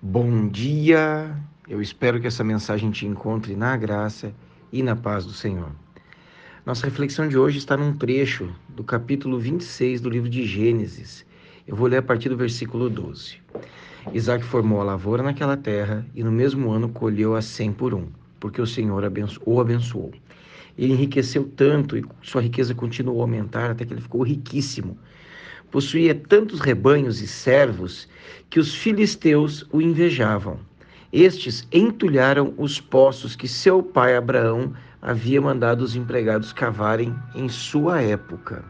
Bom dia! Eu espero que essa mensagem te encontre na graça e na paz do Senhor. Nossa reflexão de hoje está num trecho do capítulo 26 do livro de Gênesis. Eu vou ler a partir do versículo 12. Isaac formou a lavoura naquela terra e no mesmo ano colheu a cem por um, porque o Senhor o abençoou. Ele enriqueceu tanto e sua riqueza continuou a aumentar até que ele ficou riquíssimo Possuía tantos rebanhos e servos que os filisteus o invejavam. Estes entulharam os poços que seu pai Abraão havia mandado os empregados cavarem em sua época.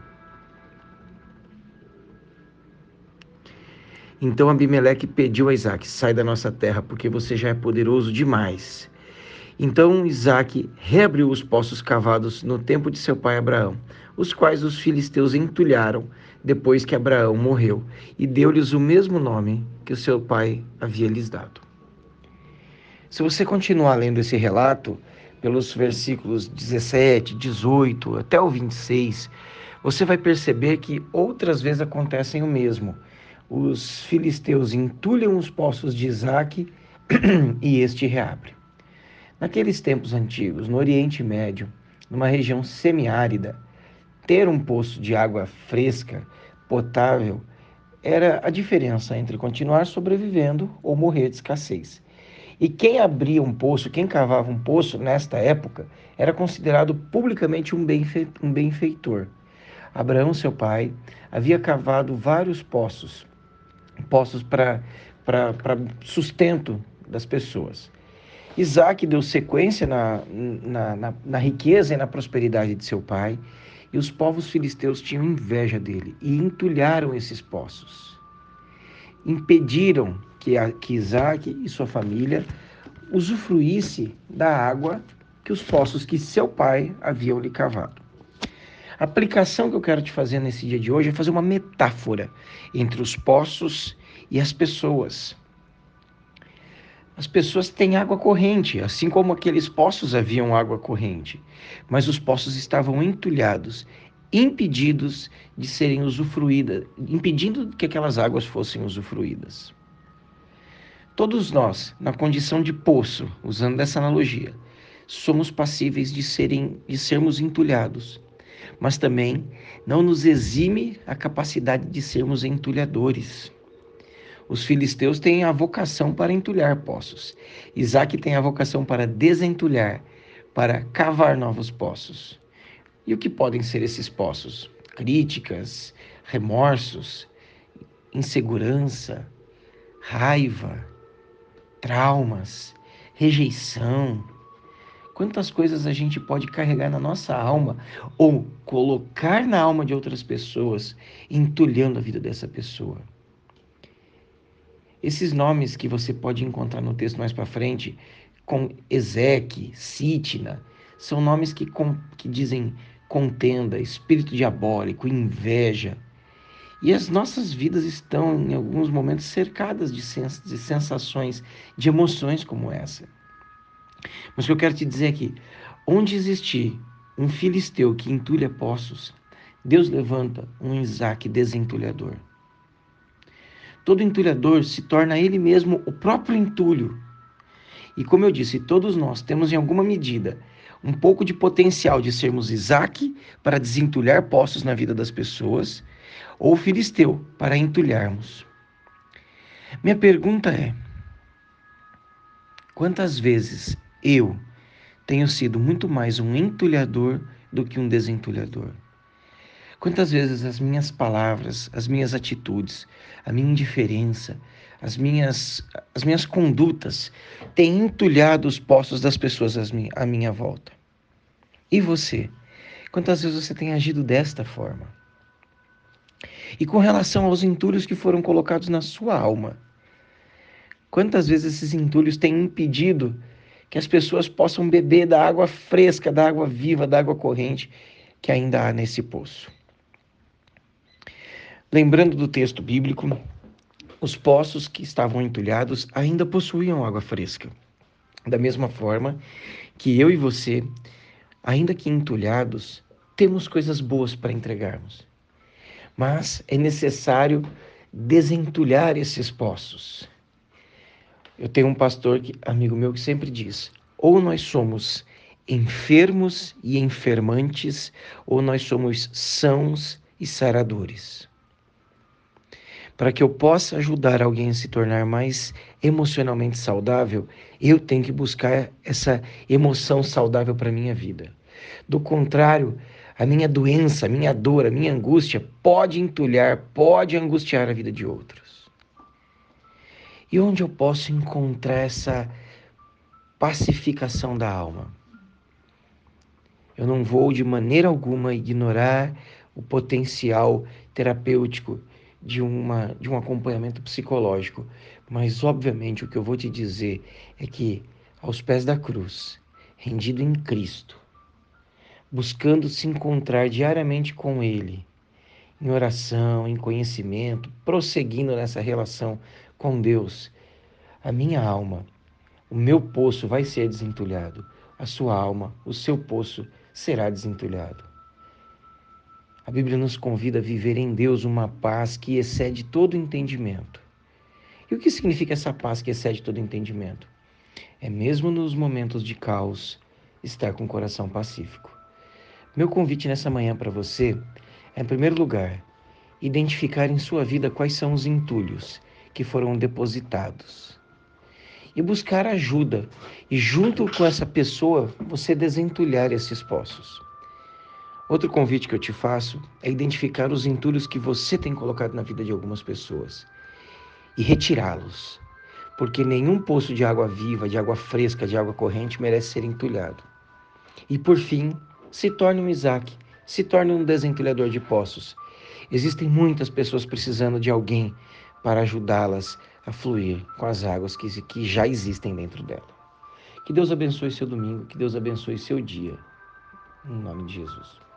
Então Abimeleque pediu a Isaac: Sai da nossa terra, porque você já é poderoso demais. Então Isaac reabriu os poços cavados no tempo de seu pai Abraão, os quais os filisteus entulharam depois que Abraão morreu, e deu-lhes o mesmo nome que o seu pai havia lhes dado. Se você continuar lendo esse relato, pelos versículos 17, 18 até o 26, você vai perceber que outras vezes acontecem o mesmo. Os filisteus entulham os poços de Isaac e este reabre. Naqueles tempos antigos, no Oriente Médio, numa região semiárida, ter um poço de água fresca, potável, era a diferença entre continuar sobrevivendo ou morrer de escassez. E quem abria um poço, quem cavava um poço nesta época, era considerado publicamente um, um benfeitor. Abraão, seu pai, havia cavado vários poços, poços para sustento das pessoas. Isaac deu sequência na, na, na, na riqueza e na prosperidade de seu pai e os povos filisteus tinham inveja dele e entulharam esses poços. Impediram que, que Isaac e sua família usufruísse da água que os poços que seu pai haviam lhe cavado. A aplicação que eu quero te fazer nesse dia de hoje é fazer uma metáfora entre os poços e as pessoas. As pessoas têm água corrente, assim como aqueles poços haviam água corrente, mas os poços estavam entulhados, impedidos de serem usufruídas, impedindo que aquelas águas fossem usufruídas. Todos nós, na condição de poço, usando essa analogia, somos passíveis de serem de sermos entulhados, mas também não nos exime a capacidade de sermos entulhadores. Os filisteus têm a vocação para entulhar poços. Isaac tem a vocação para desentulhar, para cavar novos poços. E o que podem ser esses poços? Críticas, remorsos, insegurança, raiva, traumas, rejeição. Quantas coisas a gente pode carregar na nossa alma ou colocar na alma de outras pessoas, entulhando a vida dessa pessoa. Esses nomes que você pode encontrar no texto mais para frente, com Ezeque, Sitna, são nomes que, com, que dizem contenda, espírito diabólico, inveja. E as nossas vidas estão, em alguns momentos, cercadas de, sens de sensações, de emoções como essa. Mas o que eu quero te dizer aqui, onde existir um filisteu que entulha poços, Deus levanta um Isaac desentulhador. Todo entulhador se torna ele mesmo o próprio entulho. E como eu disse, todos nós temos em alguma medida um pouco de potencial de sermos Isaac para desentulhar poços na vida das pessoas, ou Filisteu para entulharmos. Minha pergunta é: quantas vezes eu tenho sido muito mais um entulhador do que um desentulhador? Quantas vezes as minhas palavras, as minhas atitudes, a minha indiferença, as minhas, as minhas condutas têm entulhado os poços das pessoas à minha volta? E você? Quantas vezes você tem agido desta forma? E com relação aos entulhos que foram colocados na sua alma, quantas vezes esses entulhos têm impedido que as pessoas possam beber da água fresca, da água viva, da água corrente que ainda há nesse poço? Lembrando do texto bíblico, os poços que estavam entulhados ainda possuíam água fresca. Da mesma forma que eu e você, ainda que entulhados, temos coisas boas para entregarmos. Mas é necessário desentulhar esses poços. Eu tenho um pastor que, amigo meu que sempre diz: ou nós somos enfermos e enfermantes, ou nós somos sãos e saradores. Para que eu possa ajudar alguém a se tornar mais emocionalmente saudável, eu tenho que buscar essa emoção saudável para a minha vida. Do contrário, a minha doença, a minha dor, a minha angústia pode entulhar, pode angustiar a vida de outros. E onde eu posso encontrar essa pacificação da alma? Eu não vou de maneira alguma ignorar o potencial terapêutico de, uma, de um acompanhamento psicológico, mas obviamente o que eu vou te dizer é que aos pés da cruz, rendido em Cristo, buscando se encontrar diariamente com Ele, em oração, em conhecimento, prosseguindo nessa relação com Deus, a minha alma, o meu poço vai ser desentulhado, a sua alma, o seu poço será desentulhado. A Bíblia nos convida a viver em Deus uma paz que excede todo entendimento. E o que significa essa paz que excede todo entendimento? É mesmo nos momentos de caos estar com o coração pacífico. Meu convite nessa manhã para você é, em primeiro lugar, identificar em sua vida quais são os entulhos que foram depositados e buscar ajuda. E junto com essa pessoa, você desentulhar esses poços. Outro convite que eu te faço é identificar os entulhos que você tem colocado na vida de algumas pessoas e retirá-los. Porque nenhum poço de água viva, de água fresca, de água corrente merece ser entulhado. E por fim, se torne um Isaac, se torne um desentulhador de poços. Existem muitas pessoas precisando de alguém para ajudá-las a fluir com as águas que, que já existem dentro dela. Que Deus abençoe seu domingo, que Deus abençoe seu dia. Em nome de Jesus.